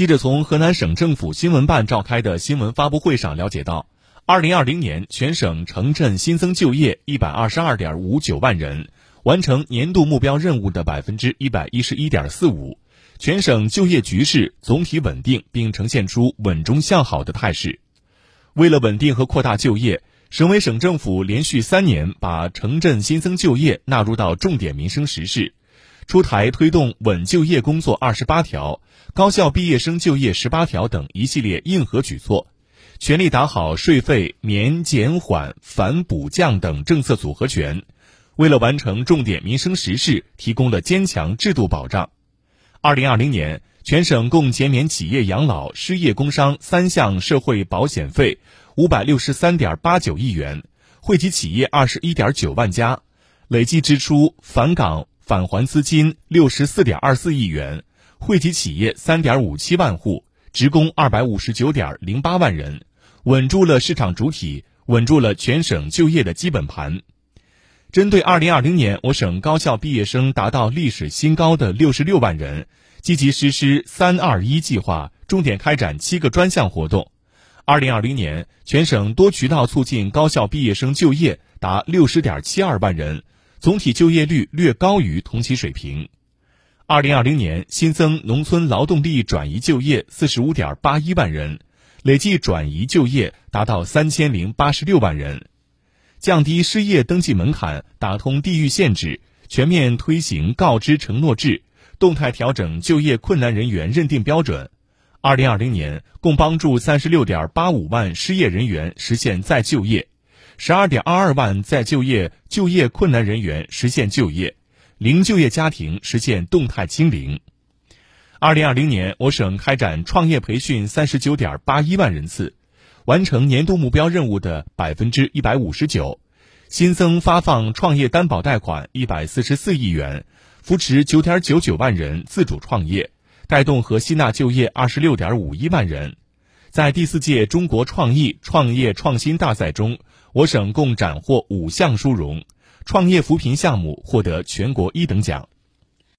记者从河南省政府新闻办召开的新闻发布会上了解到，二零二零年全省城镇新增就业一百二十二点五九万人，完成年度目标任务的百分之一百一十一点四五，全省就业局势总体稳定，并呈现出稳中向好的态势。为了稳定和扩大就业，省委省政府连续三年把城镇新增就业纳入到重点民生实事。出台推动稳就业工作二十八条、高校毕业生就业十八条等一系列硬核举措，全力打好税费免减缓反补降等政策组合拳，为了完成重点民生实事提供了坚强制度保障。二零二零年，全省共减免企业养老、失业、工伤三项社会保险费五百六十三点八九亿元，惠及企业二十一点九万家，累计支出返岗。返还资金六十四点二四亿元，惠及企业三点五七万户，职工二百五十九点零八万人，稳住了市场主体，稳住了全省就业的基本盘。针对二零二零年我省高校毕业生达到历史新高的六十六万人，积极实施“三二一”计划，重点开展七个专项活动。二零二零年全省多渠道促进高校毕业生就业达六十点七二万人。总体就业率略高于同期水平。二零二零年新增农村劳动力转移就业四十五点八一万人，累计转移就业达到三千零八十六万人。降低失业登记门槛，打通地域限制，全面推行告知承诺制，动态调整就业困难人员认定标准。二零二零年共帮助三十六点八五万失业人员实现再就业。十二点二二万在就业就业困难人员实现就业，零就业家庭实现动态清零。二零二零年，我省开展创业培训三十九点八一万人次，完成年度目标任务的百分之一百五十九，新增发放创业担保贷款一百四十四亿元，扶持九点九九万人自主创业，带动和吸纳就业二十六点五一万人。在第四届中国创意创业创新大赛中。我省共斩获五项殊荣，创业扶贫项目获得全国一等奖。